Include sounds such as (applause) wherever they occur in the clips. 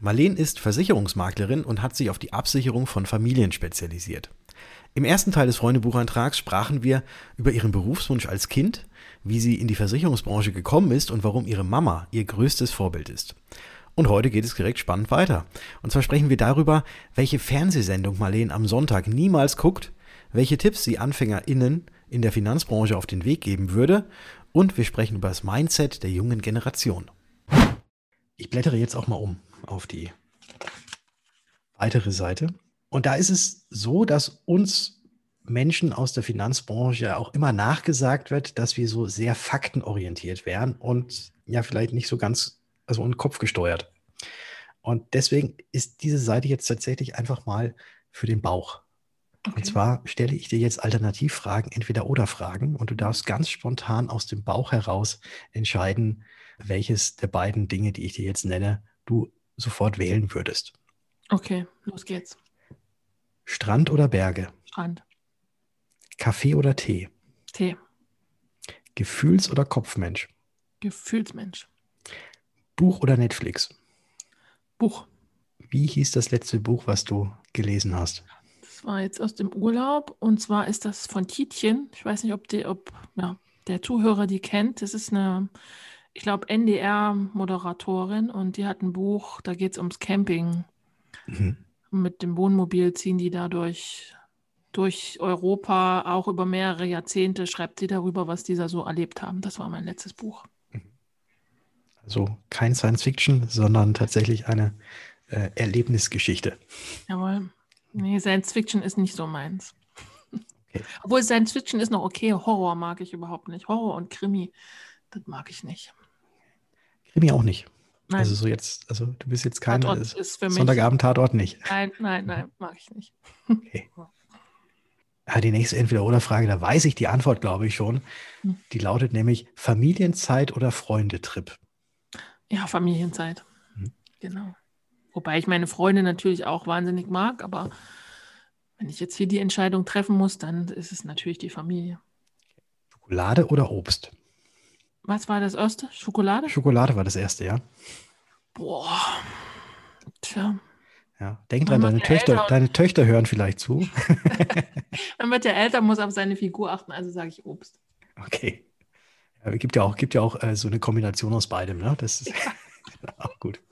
Marlene ist Versicherungsmaklerin und hat sich auf die Absicherung von Familien spezialisiert. Im ersten Teil des Freundebuchantrags sprachen wir über ihren Berufswunsch als Kind, wie sie in die Versicherungsbranche gekommen ist und warum ihre Mama ihr größtes Vorbild ist. Und heute geht es direkt spannend weiter. Und zwar sprechen wir darüber, welche Fernsehsendung Marlene am Sonntag niemals guckt, welche Tipps sie AnfängerInnen in der Finanzbranche auf den Weg geben würde und wir sprechen über das Mindset der jungen Generation. Ich blättere jetzt auch mal um auf die weitere Seite. Und da ist es so, dass uns Menschen aus der Finanzbranche auch immer nachgesagt wird, dass wir so sehr faktenorientiert wären und ja, vielleicht nicht so ganz, also und Kopf gesteuert. Und deswegen ist diese Seite jetzt tatsächlich einfach mal für den Bauch. Okay. Und zwar stelle ich dir jetzt Alternativfragen, entweder oder Fragen, und du darfst ganz spontan aus dem Bauch heraus entscheiden, welches der beiden Dinge, die ich dir jetzt nenne, du sofort wählen würdest. Okay, los geht's. Strand oder Berge? Strand. Kaffee oder Tee? Tee. Gefühls- oder Kopfmensch? Gefühlsmensch. Buch oder Netflix? Buch. Wie hieß das letzte Buch, was du gelesen hast? Das war jetzt aus dem Urlaub und zwar ist das von Tietjen. Ich weiß nicht, ob, die, ob ja, der Zuhörer die kennt. Das ist eine ich glaube, NDR-Moderatorin und die hat ein Buch, da geht es ums Camping. Mhm. Mit dem Wohnmobil ziehen die da durch, durch Europa, auch über mehrere Jahrzehnte, schreibt sie darüber, was die da so erlebt haben. Das war mein letztes Buch. Also kein Science Fiction, sondern tatsächlich eine äh, Erlebnisgeschichte. Jawohl. Nee, Science Fiction ist nicht so meins. Okay. Obwohl Science Fiction ist noch okay, Horror mag ich überhaupt nicht. Horror und Krimi, das mag ich nicht. Krimi auch nicht. Nein. Also so jetzt, also du bist jetzt kein Tatort ist für mich, Sonntagabend-Tatort nicht. Nein, nein, nein, mag ich nicht. Okay. Ja, die nächste Entweder-Oder-Frage, da weiß ich die Antwort, glaube ich schon. Hm. Die lautet nämlich Familienzeit oder Freundetrip? Ja, Familienzeit. Hm. Genau. Wobei ich meine Freunde natürlich auch wahnsinnig mag, aber wenn ich jetzt hier die Entscheidung treffen muss, dann ist es natürlich die Familie. Schokolade oder Obst? Was war das erste? Schokolade? Schokolade war das erste, ja. Boah. Tja. Ja, denk dran, deine Töchter, deine Töchter hören vielleicht zu. (laughs) Man wird ja älter, muss auf seine Figur achten, also sage ich Obst. Okay. Ja, gibt ja auch, gibt ja auch äh, so eine Kombination aus beidem, ne? Das ist ja. (laughs) auch gut.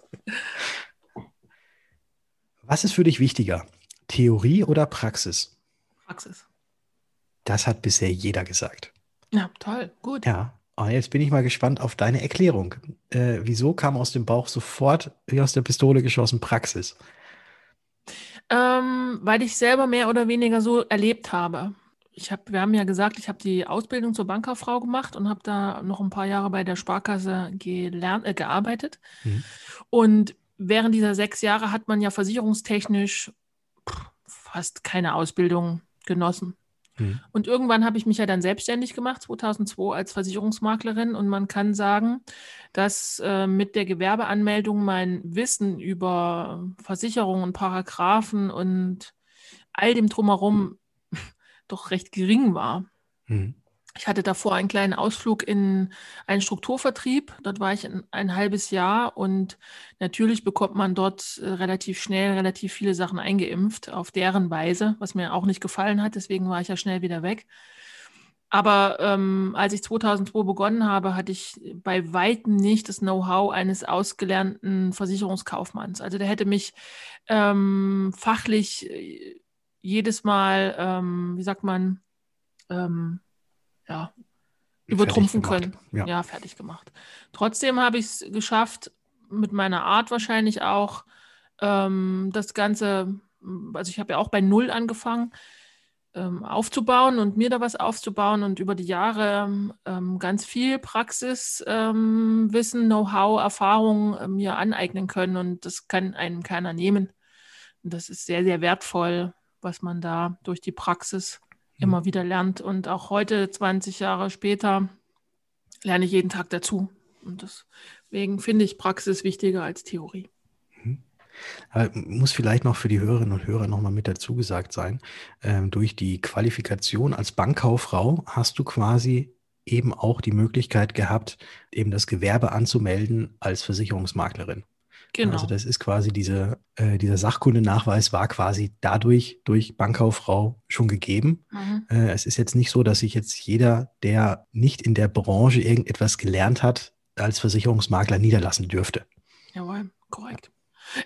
Was ist für dich wichtiger? Theorie oder Praxis? Praxis. Das hat bisher jeder gesagt. Ja, toll, gut. Ja, und jetzt bin ich mal gespannt auf deine Erklärung. Äh, wieso kam aus dem Bauch sofort wie aus der Pistole geschossen Praxis? Ähm, weil ich selber mehr oder weniger so erlebt habe. Ich hab, wir haben ja gesagt, ich habe die Ausbildung zur Bankkauffrau gemacht und habe da noch ein paar Jahre bei der Sparkasse gelernt, äh, gearbeitet. Mhm. Und während dieser sechs Jahre hat man ja versicherungstechnisch fast keine Ausbildung genossen. Mhm. Und irgendwann habe ich mich ja dann selbstständig gemacht, 2002 als Versicherungsmaklerin. Und man kann sagen, dass äh, mit der Gewerbeanmeldung mein Wissen über Versicherungen, Paragraphen und all dem drumherum (laughs) doch recht gering war. Mhm. Ich hatte davor einen kleinen Ausflug in einen Strukturvertrieb. Dort war ich ein, halbes Jahr und natürlich bekommt man dort äh, relativ schnell relativ viele Sachen eingeimpft auf deren Weise, was mir auch nicht gefallen hat. Deswegen war ich ja schnell wieder weg. Aber ähm, als ich 2002 begonnen habe, hatte ich bei weitem nicht das Know-how eines ausgelernten Versicherungskaufmanns. Also der hätte mich ähm, fachlich äh, jedes Mal, ähm, wie sagt man, ähm, ja, übertrumpfen können. Ja. ja. fertig gemacht. Trotzdem habe ich es geschafft, mit meiner Art wahrscheinlich auch ähm, das Ganze, also ich habe ja auch bei Null angefangen, ähm, aufzubauen und mir da was aufzubauen und über die Jahre ähm, ganz viel Praxiswissen, ähm, Know-how, Erfahrung äh, mir aneignen können und das kann einem keiner nehmen. Und das ist sehr, sehr wertvoll, was man da durch die Praxis. Immer wieder lernt. Und auch heute, 20 Jahre später, lerne ich jeden Tag dazu. Und deswegen finde ich Praxis wichtiger als Theorie. Aber muss vielleicht noch für die Hörerinnen und Hörer nochmal mit dazu gesagt sein, ähm, durch die Qualifikation als Bankkauffrau hast du quasi eben auch die Möglichkeit gehabt, eben das Gewerbe anzumelden als Versicherungsmaklerin. Genau. Also das ist quasi diese, äh, dieser Sachkundenachweis war quasi dadurch durch Bankkauffrau schon gegeben. Mhm. Äh, es ist jetzt nicht so, dass sich jetzt jeder, der nicht in der Branche irgendetwas gelernt hat, als Versicherungsmakler niederlassen dürfte. Jawohl, korrekt.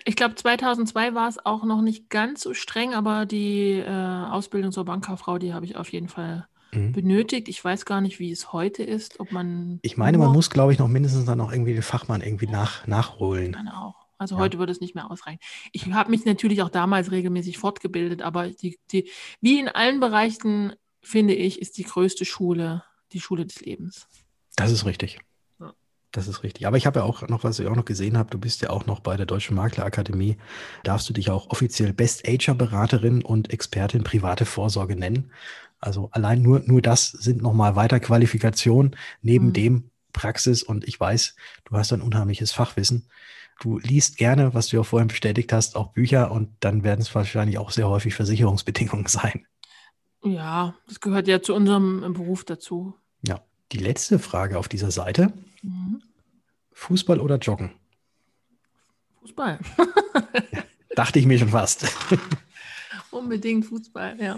Ich glaube, 2002 war es auch noch nicht ganz so streng, aber die äh, Ausbildung zur Bankkauffrau, die habe ich auf jeden Fall mhm. benötigt. Ich weiß gar nicht, wie es heute ist, ob man. Ich meine, man muss, glaube ich, noch mindestens dann noch irgendwie den Fachmann irgendwie nach, nachholen. Dann auch. Also ja. heute würde es nicht mehr ausreichen. Ich habe mich natürlich auch damals regelmäßig fortgebildet, aber die, die, wie in allen Bereichen, finde ich, ist die größte Schule die Schule des Lebens. Das ist richtig. Das ist richtig. Aber ich habe ja auch noch, was ich auch noch gesehen habe, du bist ja auch noch bei der Deutschen Maklerakademie. Darfst du dich auch offiziell Best Ager Beraterin und Expertin private Vorsorge nennen. Also allein nur, nur das sind nochmal Weiterqualifikationen neben mhm. dem Praxis. Und ich weiß, du hast ein unheimliches Fachwissen. Du liest gerne, was du ja vorhin bestätigt hast, auch Bücher und dann werden es wahrscheinlich auch sehr häufig Versicherungsbedingungen (laughs) sein. Ja, das gehört ja zu unserem Beruf dazu. Ja. Die letzte Frage auf dieser Seite. Mhm. Fußball oder Joggen? Fußball. ja, dachte ich mir schon fast. (laughs) Unbedingt Fußball, ja.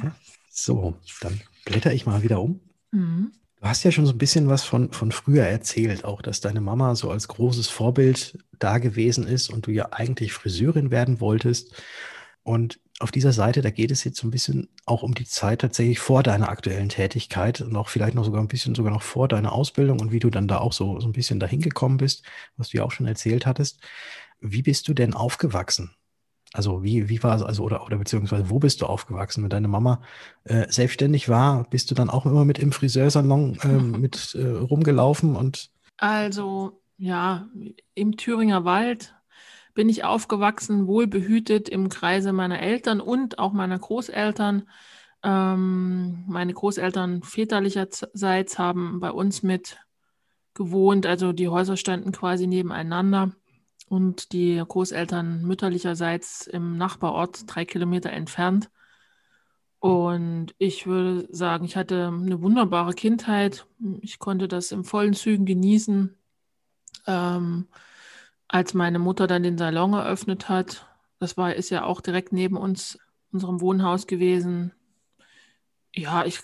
So, dann blätter ich mal wieder um. Mhm. Du hast ja schon so ein bisschen was von, von früher erzählt, auch dass deine Mama so als großes Vorbild da gewesen ist und du ja eigentlich Friseurin werden wolltest. Und auf dieser Seite, da geht es jetzt so ein bisschen auch um die Zeit tatsächlich vor deiner aktuellen Tätigkeit und auch vielleicht noch sogar ein bisschen sogar noch vor deiner Ausbildung und wie du dann da auch so, so ein bisschen dahin gekommen bist, was du ja auch schon erzählt hattest. Wie bist du denn aufgewachsen? Also wie, wie war es, also oder, oder beziehungsweise wo bist du aufgewachsen? Wenn deine Mama äh, selbstständig war, bist du dann auch immer mit im Friseursalon äh, (laughs) mit äh, rumgelaufen und also ja, im Thüringer Wald bin ich aufgewachsen, wohlbehütet im Kreise meiner Eltern und auch meiner Großeltern. Ähm, meine Großeltern väterlicherseits haben bei uns mit gewohnt, also die Häuser standen quasi nebeneinander und die Großeltern mütterlicherseits im Nachbarort drei Kilometer entfernt. Und ich würde sagen, ich hatte eine wunderbare Kindheit. Ich konnte das in vollen Zügen genießen. Ähm, als meine Mutter dann den Salon eröffnet hat, das war, ist ja auch direkt neben uns, unserem Wohnhaus gewesen. Ja, ich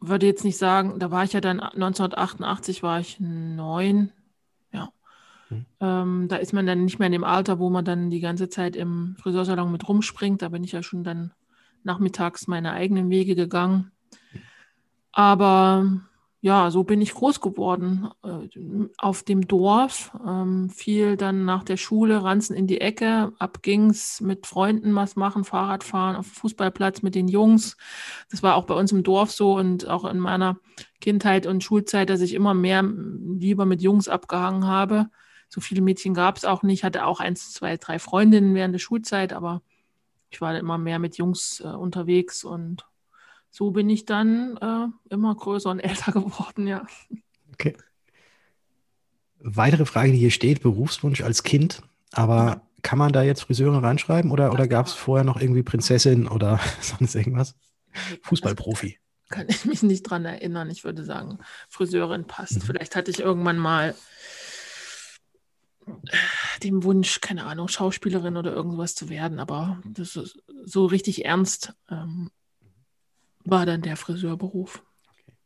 würde jetzt nicht sagen, da war ich ja dann 1988 war ich neun. Hm. Ähm, da ist man dann nicht mehr in dem Alter, wo man dann die ganze Zeit im Friseursalon mit rumspringt. Da bin ich ja schon dann nachmittags meine eigenen Wege gegangen. Aber ja, so bin ich groß geworden äh, auf dem Dorf. Ähm, viel dann nach der Schule, Ranzen in die Ecke. Ab ging's mit Freunden was machen, Fahrrad fahren, auf Fußballplatz mit den Jungs. Das war auch bei uns im Dorf so und auch in meiner Kindheit und Schulzeit, dass ich immer mehr lieber mit Jungs abgehangen habe. So viele Mädchen gab es auch nicht. Hatte auch eins, zwei, drei Freundinnen während der Schulzeit, aber ich war immer mehr mit Jungs äh, unterwegs und so bin ich dann äh, immer größer und (laughs) älter geworden, ja. Okay. Weitere Frage, die hier steht, Berufswunsch als Kind, aber kann man da jetzt Friseurin reinschreiben oder, oder gab es vorher noch irgendwie Prinzessin oder (laughs) sonst irgendwas? Fußballprofi. Kann ich mich nicht dran erinnern. Ich würde sagen, Friseurin passt. Mhm. Vielleicht hatte ich irgendwann mal den Wunsch, keine Ahnung, Schauspielerin oder irgendwas zu werden, aber das ist so richtig ernst ähm, war dann der Friseurberuf. Okay.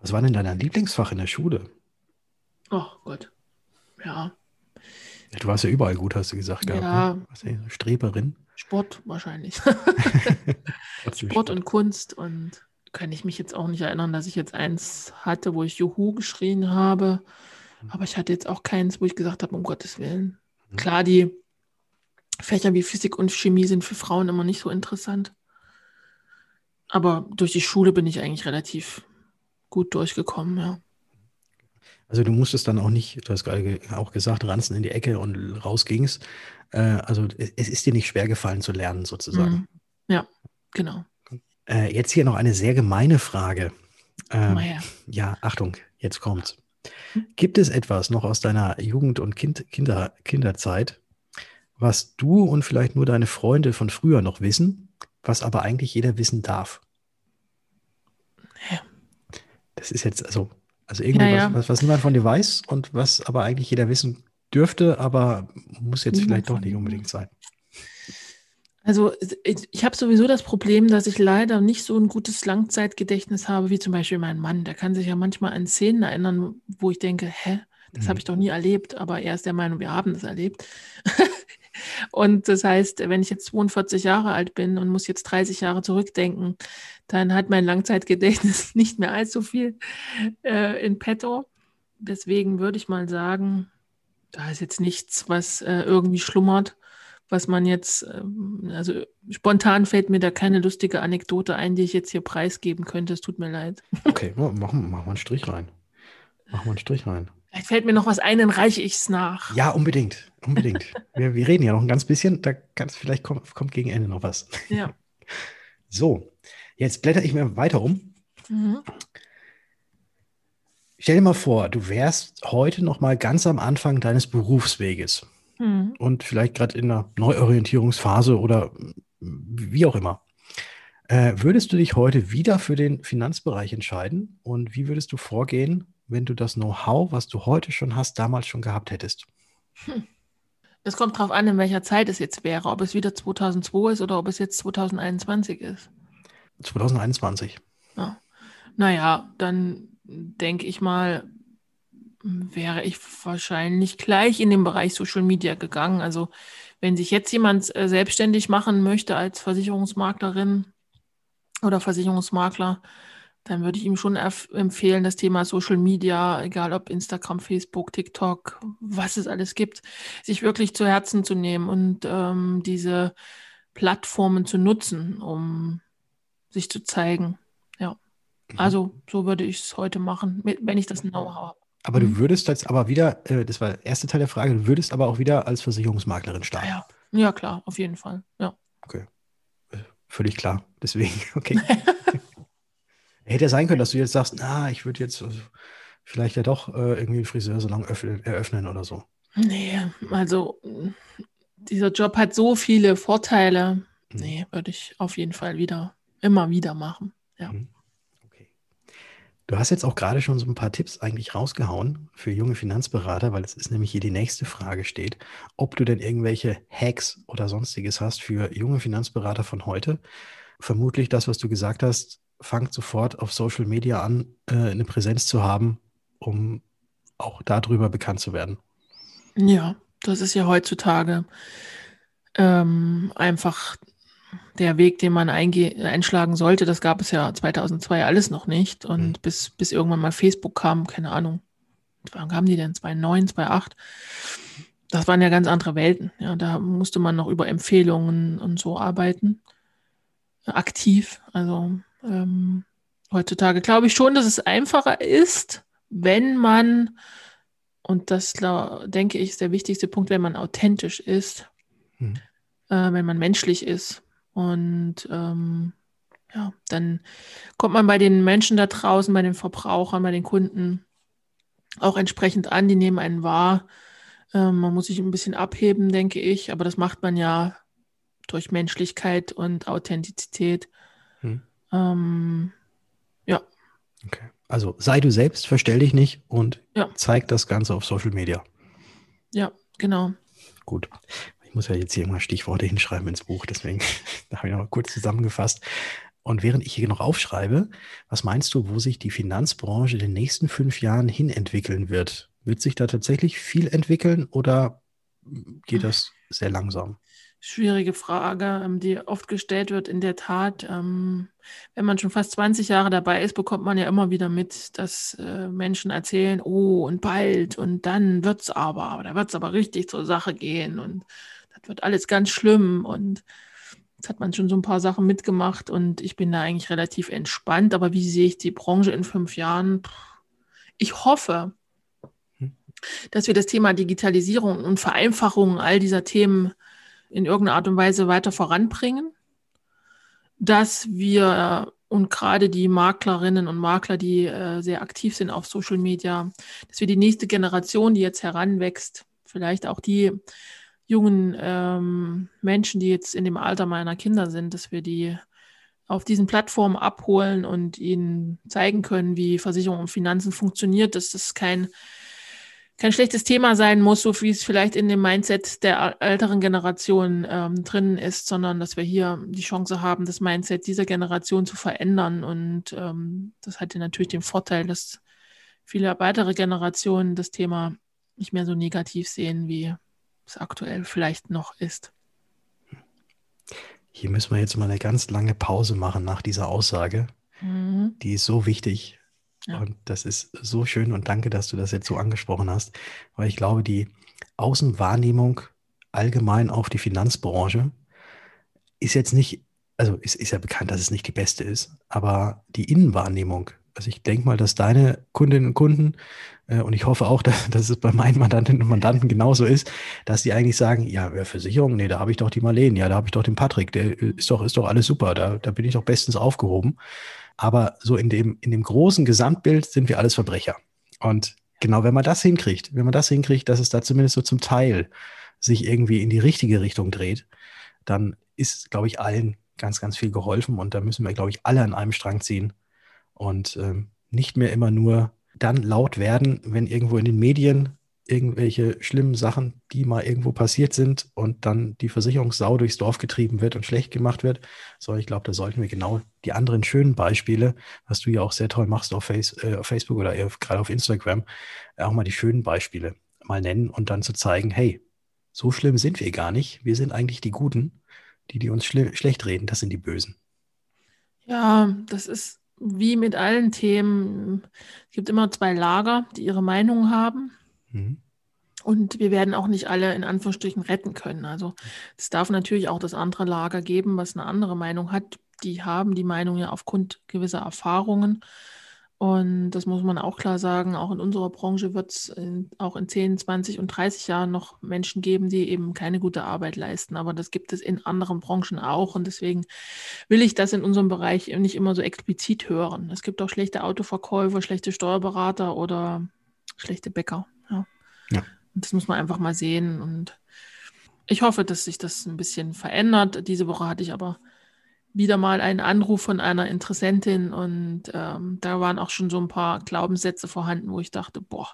Was war denn dein Lieblingsfach in der Schule? Oh Gott, ja. ja du warst ja überall gut, hast du gesagt. Gehabt, ja. Ne? Was, Streberin? Sport wahrscheinlich. (laughs) Sport und Kunst und kann ich mich jetzt auch nicht erinnern, dass ich jetzt eins hatte, wo ich Juhu geschrien habe. Aber ich hatte jetzt auch keins, wo ich gesagt habe, um Gottes Willen. Mhm. Klar, die Fächer wie Physik und Chemie sind für Frauen immer nicht so interessant. aber durch die Schule bin ich eigentlich relativ gut durchgekommen, ja. Also du musstest dann auch nicht, du hast gerade auch gesagt, ranzen in die Ecke und raus ging's. Äh, also es ist dir nicht schwer gefallen zu lernen, sozusagen. Mhm. Ja, genau. Äh, jetzt hier noch eine sehr gemeine Frage. Ähm, ja, Achtung, jetzt kommt's. Gibt es etwas noch aus deiner Jugend- und kind, Kinder, Kinderzeit, was du und vielleicht nur deine Freunde von früher noch wissen, was aber eigentlich jeder wissen darf? Ja. Das ist jetzt, also, also irgendwie ja, ja. Was, was, niemand von dir weiß und was aber eigentlich jeder wissen dürfte, aber muss jetzt vielleicht doch nicht unbedingt sein. Also ich, habe sowieso das Problem, dass ich leider nicht so ein gutes Langzeitgedächtnis habe, wie zum Beispiel mein Mann. Der kann sich ja manchmal an Szenen erinnern, wo ich denke, hä, das mhm. habe ich doch nie erlebt, aber er ist der Meinung, wir haben das erlebt. (laughs) und das heißt, wenn ich jetzt 42 Jahre alt bin und muss jetzt 30 Jahre zurückdenken, dann hat mein Langzeitgedächtnis (laughs) nicht mehr allzu viel äh, in petto. Deswegen würde ich mal sagen, da ist jetzt nichts, was äh, irgendwie schlummert was man jetzt, ähm, also spontan fällt mir da keine lustige Anekdote ein, die ich jetzt hier preisgeben könnte. Es tut mir leid. (laughs) Okay, machen mach wir einen Strich rein. Machen wir einen Strich rein. Vielleicht fällt mir noch was ein, dann reiche ich es nach. Ja, unbedingt. Unbedingt. (laughs) wir, wir reden ja noch ein ganz bisschen, da kann's, vielleicht kommt, kommt gegen Ende noch was. Ja. (laughs) So, jetzt blätter ich mir weiter um. Mhm. Stell dir mal vor, du wärst heute noch mal ganz am Anfang deines Berufsweges mhm. und vielleicht gerade in einer Neuorientierungsphase oder wie auch immer. Äh, würdest du dich heute wieder für den Finanzbereich entscheiden und wie würdest du vorgehen, wenn du das Know-how, was du heute schon hast, damals schon gehabt hättest? Hm. Es kommt darauf an, in welcher Zeit es jetzt wäre, ob es wieder 2002 ist oder ob es jetzt 2021 ist. 2021. Ja. Naja, dann denke ich mal, wäre ich wahrscheinlich gleich in den Bereich Social Media gegangen. Also wenn sich jetzt jemand äh, selbstständig machen möchte als Versicherungsmaklerin oder Versicherungsmakler, dann würde ich ihm schon empfehlen, das Thema Social Media, egal ob Instagram, Facebook, TikTok, was es alles gibt, sich wirklich zu Herzen zu nehmen und ähm, diese Plattformen zu nutzen, um sich zu zeigen. Ja. Mhm. Also so würde ich es heute machen, wenn ich das Know-how habe. Aber mhm. du würdest jetzt aber wieder, äh, das war der erste Teil der Frage, du würdest aber auch wieder als Versicherungsmaklerin starten. Ja, ja klar, auf jeden Fall. Ja. Okay. Äh, völlig klar. Deswegen, (laughs) okay. (laughs) Hätte ja sein können, dass du jetzt sagst, na, ich würde jetzt also, vielleicht ja doch äh, irgendwie einen Friseursalon eröffnen oder so. Nee, also dieser Job hat so viele Vorteile. Mhm. Nee, würde ich auf jeden Fall wieder, immer wieder machen. Ja. Mhm. Du hast jetzt auch gerade schon so ein paar Tipps eigentlich rausgehauen für junge Finanzberater, weil es ist nämlich hier die nächste Frage steht, ob du denn irgendwelche Hacks oder sonstiges hast für junge Finanzberater von heute. Vermutlich das, was du gesagt hast, fangt sofort auf Social Media an, äh, eine Präsenz zu haben, um auch darüber bekannt zu werden. Ja, das ist ja heutzutage ähm, einfach der Weg, den man einschlagen sollte, das gab es ja 2002 alles noch nicht. Und mhm. bis, bis irgendwann mal Facebook kam, keine Ahnung, wann kamen die denn? 2009, 2008? Das waren ja ganz andere Welten. Ja, da musste man noch über Empfehlungen und so arbeiten. Aktiv. Also ähm, heutzutage glaube ich schon, dass es einfacher ist, wenn man, und das denke ich ist der wichtigste Punkt, wenn man authentisch ist, mhm. äh, wenn man menschlich ist und ähm, ja, dann kommt man bei den Menschen da draußen, bei den Verbrauchern, bei den Kunden auch entsprechend an. Die nehmen einen wahr. Ähm, man muss sich ein bisschen abheben, denke ich, aber das macht man ja durch Menschlichkeit und Authentizität. Hm. Ähm, ja. Okay. Also sei du selbst, verstell dich nicht und ja. zeig das Ganze auf Social Media. Ja, genau. Gut muss ja jetzt hier immer Stichworte hinschreiben ins Buch, deswegen (laughs) habe ich noch kurz zusammengefasst. Und während ich hier noch aufschreibe, was meinst du, wo sich die Finanzbranche in den nächsten fünf Jahren hin entwickeln wird? Wird sich da tatsächlich viel entwickeln oder geht das sehr langsam? Schwierige Frage, ähm, die oft gestellt wird. In der Tat, ähm, wenn man schon fast 20 Jahre dabei ist, bekommt man ja immer wieder mit, dass äh, Menschen erzählen, oh, und bald und dann wird es aber, da wird es aber richtig zur Sache gehen und wird alles ganz schlimm. Und Jetzt hat man schon so ein paar Sachen mitgemacht und ich bin da eigentlich relativ entspannt. Aber wie sehe ich die Branche in fünf Jahren? Ich hoffe, hm. dass wir das Thema Digitalisierung und Vereinfachung all dieser Themen in irgendeiner Art und Weise weiter voranbringen, dass wir und gerade die Maklerinnen und Makler, die äh, sehr aktiv sind auf Social Media, dass wir die nächste Generation, die jetzt heranwächst, vielleicht auch die jungen ähm, Menschen, die jetzt in dem Alter meiner Kinder sind, dass wir die auf diesen Plattformen abholen und ihnen zeigen können, wie Versicherung und Finanzen funktioniert, dass das kein kein schlechtes Thema sein muss, so wie es vielleicht in dem Mindset der älteren Generation ähm, drin ist, sondern dass wir hier die Chance haben, das Mindset dieser Generation zu verändern. Und ähm, das hat ja natürlich den Vorteil, dass viele weitere Generationen das Thema nicht mehr so negativ sehen, wie es aktuell vielleicht noch ist. Hier müssen wir jetzt mal eine ganz lange Pause machen nach dieser Aussage. Mhm. Die ist so wichtig. Ja. Und das ist so schön und danke, dass du das jetzt so angesprochen hast, weil ich glaube, die Außenwahrnehmung allgemein auf die Finanzbranche ist jetzt nicht, also ist, ist ja bekannt, dass es nicht die beste ist, aber die Innenwahrnehmung, also ich denke mal, dass deine Kundinnen und Kunden, äh, und ich hoffe auch, (laughs) dass, dass, es bei meinen Mandantinnen und Mandanten genauso ist, dass die eigentlich sagen, ja, Versicherung, nee, da habe ich doch die Marlene, ja, da habe ich doch den Patrick, der ist doch, ist doch alles super, da, da bin ich doch bestens aufgehoben. Aber so in dem, in dem großen Gesamtbild sind wir alles Verbrecher. Und genau, wenn man das hinkriegt, wenn man das hinkriegt, dass es da zumindest so zum Teil sich irgendwie in die richtige Richtung dreht, dann ist, glaube ich, allen ganz, ganz viel geholfen. Und da müssen wir, glaube ich, alle an einem Strang ziehen und ähm, nicht mehr immer nur dann laut werden, wenn irgendwo in den Medien irgendwelche schlimmen Sachen, die mal irgendwo passiert sind und dann die Versicherungssau durchs Dorf getrieben wird und schlecht gemacht wird. So, ich glaube, da sollten wir genau die anderen schönen Beispiele, was du ja auch sehr toll machst auf, Face, äh, auf Facebook oder gerade auf Instagram, auch mal die schönen Beispiele mal nennen und dann zu zeigen, hey, so schlimm sind wir gar nicht. Wir sind eigentlich die Guten, die, die uns schlecht reden. Das sind die Bösen. Ja, das ist wie mit allen Themen. Es gibt immer zwei Lager, die ihre Meinung haben. Mhm. Und wir werden auch nicht alle in Anführungsstrichen retten können. Also es darf natürlich auch das andere Lager geben, was eine andere Meinung hat. Die haben die Meinung ja aufgrund gewisser Erfahrungen. Und das muss man auch klar sagen, auch in unserer Branche wird es auch in 10, 20 und 30 Jahren noch Menschen geben, die eben keine gute Arbeit leisten. Aber das gibt es in anderen Branchen auch. Und deswegen will ich das in unserem Bereich nicht immer so explizit hören. Es gibt auch schlechte Autoverkäufer, schlechte Steuerberater oder schlechte Bäcker. Ja. ja. Und das muss man einfach mal sehen. Und ich hoffe, dass sich das ein bisschen verändert. Diese Woche hatte ich aber wieder mal einen Anruf von einer Interessentin und ähm, da waren auch schon so ein paar Glaubenssätze vorhanden, wo ich dachte, boah,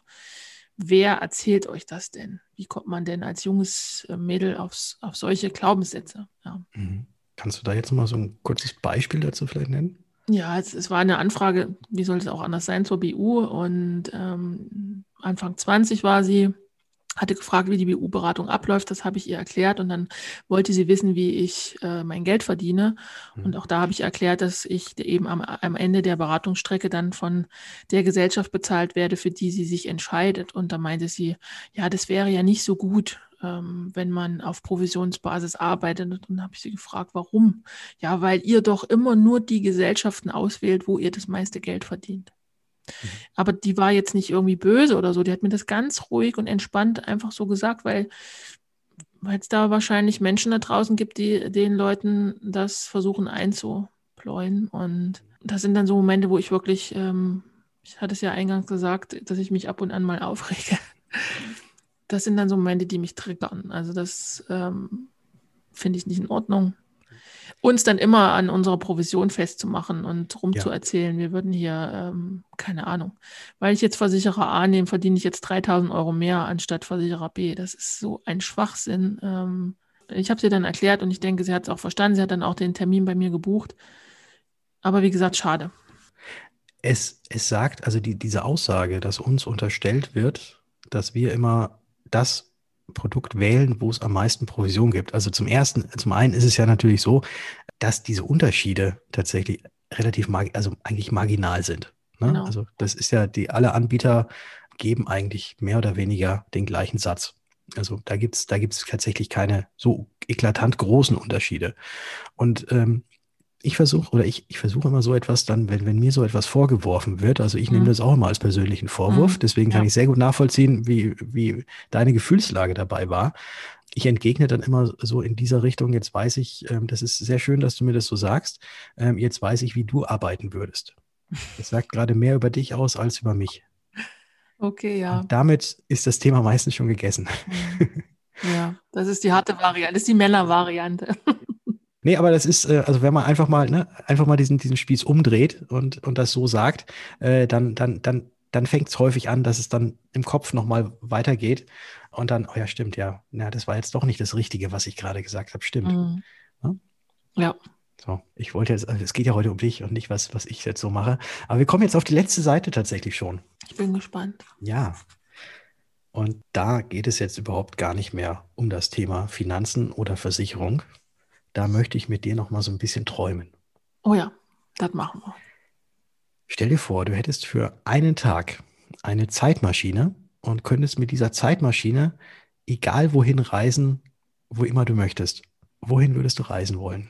wer erzählt euch das denn? Wie kommt man denn als junges äh, Mädel aufs, auf solche Glaubenssätze? Ja. Mhm. Kannst du da jetzt mal so ein kurzes Beispiel dazu vielleicht nennen? Ja, es, es, war eine Anfrage, wie soll es auch anders sein, zur BU und ähm, Anfang 20 war sie, hatte gefragt, wie die BU-Beratung abläuft. Das habe ich ihr erklärt und dann wollte sie wissen, wie ich äh, mein Geld verdiene. Mhm. Und auch da habe ich erklärt, dass ich eben am, am, Ende der Beratungsstrecke dann von der Gesellschaft bezahlt werde, für die sie sich entscheidet. Und da meinte sie, ja, das wäre ja nicht so gut ähm, wenn man auf Provisionsbasis arbeitet. Und dann habe ich sie gefragt, warum? Ja, weil ihr doch immer nur die Gesellschaften auswählt, wo ihr das meiste Geld verdient. Aber die war jetzt nicht irgendwie böse oder so. Die hat mir das ganz ruhig und entspannt einfach so gesagt, weil weil es da wahrscheinlich Menschen da draußen gibt, die den Leuten das versuchen einzupläuen. Und das sind dann so Momente, wo ich wirklich, ähm, ich hatte es ja eingangs gesagt, dass ich mich ab und an mal aufrege das sind dann so Momente, die mich triggern. Also das ähm, finde ich nicht in Ordnung. Uns dann immer an unserer Provision festzumachen und rumzuerzählen, ja. wir würden hier, ähm, keine Ahnung, weil ich jetzt Versicherer A nehme, verdiene ich jetzt 3000 Euro mehr anstatt Versicherer B. Das ist so ein Schwachsinn. Ähm, ich habe sie dann erklärt und ich denke, sie hat es auch verstanden. Sie hat dann auch den Termin bei mir gebucht. Aber wie gesagt, schade. Es, es sagt, also die, diese Aussage, dass uns unterstellt wird, dass wir immer das Produkt wählen, wo es am meisten Provision gibt. Also zum ersten, zum einen ist es ja natürlich so, dass diese Unterschiede tatsächlich relativ, also eigentlich marginal sind. Ne? Genau. Also das ist ja, die alle Anbieter geben eigentlich mehr oder weniger den gleichen Satz. Also da gibt es da gibt's tatsächlich keine so eklatant großen Unterschiede. Und ähm, ich versuche, oder ich, ich versuche immer so etwas dann, wenn, wenn mir so etwas vorgeworfen wird, also ich nehme mhm. das auch immer als persönlichen Vorwurf, mhm. deswegen kann ja. ich sehr gut nachvollziehen, wie, wie deine Gefühlslage dabei war. Ich entgegne dann immer so in dieser Richtung, jetzt weiß ich, ähm, das ist sehr schön, dass du mir das so sagst, ähm, jetzt weiß ich, wie du arbeiten würdest. Das sagt gerade mehr über dich aus als über mich. Okay, ja. Und damit ist das Thema meistens schon gegessen. Mhm. Ja, das ist die harte Variante, das ist die Männervariante. Nee, aber das ist, äh, also wenn man einfach mal, ne, einfach mal diesen, diesen Spieß umdreht und, und das so sagt, äh, dann, dann, dann, dann fängt es häufig an, dass es dann im Kopf nochmal weitergeht und dann, oh ja, stimmt, ja, na, das war jetzt doch nicht das Richtige, was ich gerade gesagt habe, stimmt. Mhm. Ja? ja. So, ich wollte jetzt, also es geht ja heute um dich und nicht was, was ich jetzt so mache. Aber wir kommen jetzt auf die letzte Seite tatsächlich schon. Ich bin gespannt. Ja. Und da geht es jetzt überhaupt gar nicht mehr um das Thema Finanzen oder Versicherung, da möchte ich mit dir noch mal so ein bisschen träumen. Oh ja, das machen wir. Stell dir vor, du hättest für einen Tag eine Zeitmaschine und könntest mit dieser Zeitmaschine egal wohin reisen, wo immer du möchtest. Wohin würdest du reisen wollen?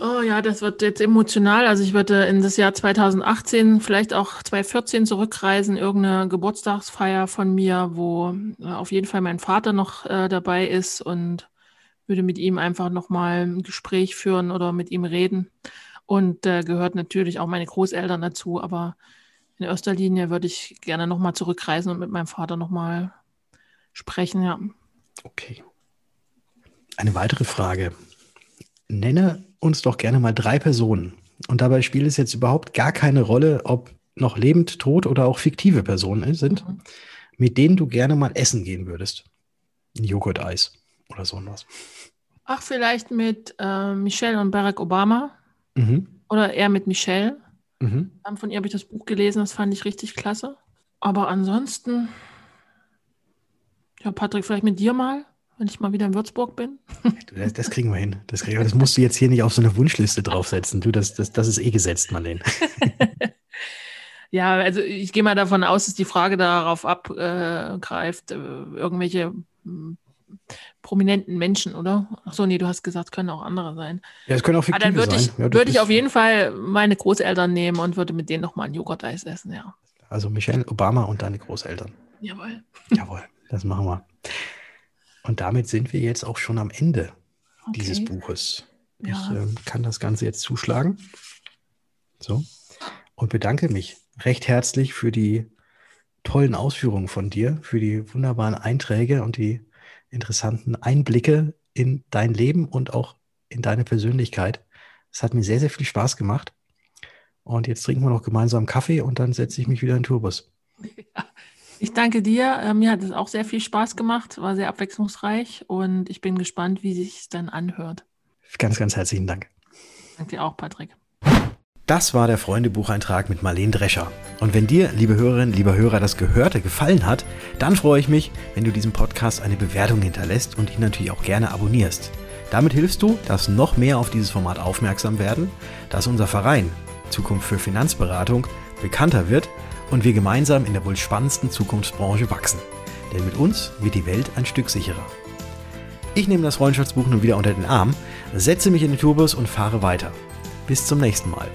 Oh ja, das wird jetzt emotional. Also ich würde in das Jahr 2018, vielleicht auch 2014 zurückreisen, irgendeine Geburtstagsfeier von mir, wo äh, auf jeden Fall mein Vater noch äh, dabei ist und würde mit ihm einfach nochmal ein Gespräch führen oder mit ihm reden. Und äh, gehört natürlich auch meine Großeltern dazu, aber in erster Linie würde ich gerne nochmal zurückreisen und mit meinem Vater nochmal sprechen, ja. Okay. Eine weitere Frage. Nenne uns doch gerne mal drei Personen. Und dabei spielt es jetzt überhaupt gar keine Rolle, ob noch lebend, tot oder auch fiktive Personen sind, mhm. mit denen du gerne mal essen gehen würdest. Joghurt-Eis oder so was. Ach, vielleicht mit äh, Michelle und Barack Obama. Mhm. Oder eher mit Michelle. Mhm. Von ihr habe ich das Buch gelesen, das fand ich richtig klasse. Aber ansonsten, ja, Patrick, vielleicht mit dir mal, wenn ich mal wieder in Würzburg bin. (laughs) Das, das kriegen wir hin. Das, kriegen wir. das musst du jetzt hier nicht auf so eine Wunschliste draufsetzen. Du, das, das, das ist eh gesetzt, Marlene. (laughs) ja, also ich gehe mal davon aus, dass die Frage darauf abgreift, äh, irgendwelche hm, prominenten Menschen, oder? Ach so, nee, du hast gesagt, können auch andere sein. Ja, es können auch fiktive Aber dann würde ich, ja, würde ich auf jeden Fall meine Großeltern nehmen und würde mit denen nochmal ein Joghurt-Eis essen, ja. Also Michelle Obama und deine Großeltern. Jawohl. Jawohl, das machen wir. Und damit sind wir jetzt auch schon am Ende okay. dieses Buches. Ja. Ich äh, kann das Ganze jetzt zuschlagen. So. Und bedanke mich recht herzlich für die tollen Ausführungen von dir, für die wunderbaren Einträge und die interessanten Einblicke in dein Leben und auch in deine Persönlichkeit. Es hat mir sehr, sehr viel Spaß gemacht. Und jetzt trinken wir noch gemeinsam Kaffee und dann setze ich mich wieder in den Tourbus. Ja, ich danke dir. Äh, mir hat es auch sehr viel Spaß gemacht, war sehr abwechslungsreich und ich bin gespannt, wie sich es dann anhört. Ganz, ganz herzlichen Dank. Danke dir auch, Patrick. Das war der Freundebucheintrag mit Marlene Drescher. Und wenn dir, liebe Hörerinnen, lieber Hörer, das Gehörte gefallen hat, dann freue ich mich, wenn du diesem Podcast eine Bewertung hinterlässt und ihn natürlich auch gerne abonnierst. Damit hilfst du, dass noch mehr auf dieses Format aufmerksam werden, dass unser Verein Zukunft für Finanzberatung bekannter wird und wir gemeinsam in der wohl spannendsten Zukunftsbranche wachsen. Denn mit uns wird die Welt ein Stück sicherer. Ich nehme das Freundschaftsbuch nun wieder unter den Arm, setze mich in den Tourbus und fahre weiter. Bis zum nächsten Mal.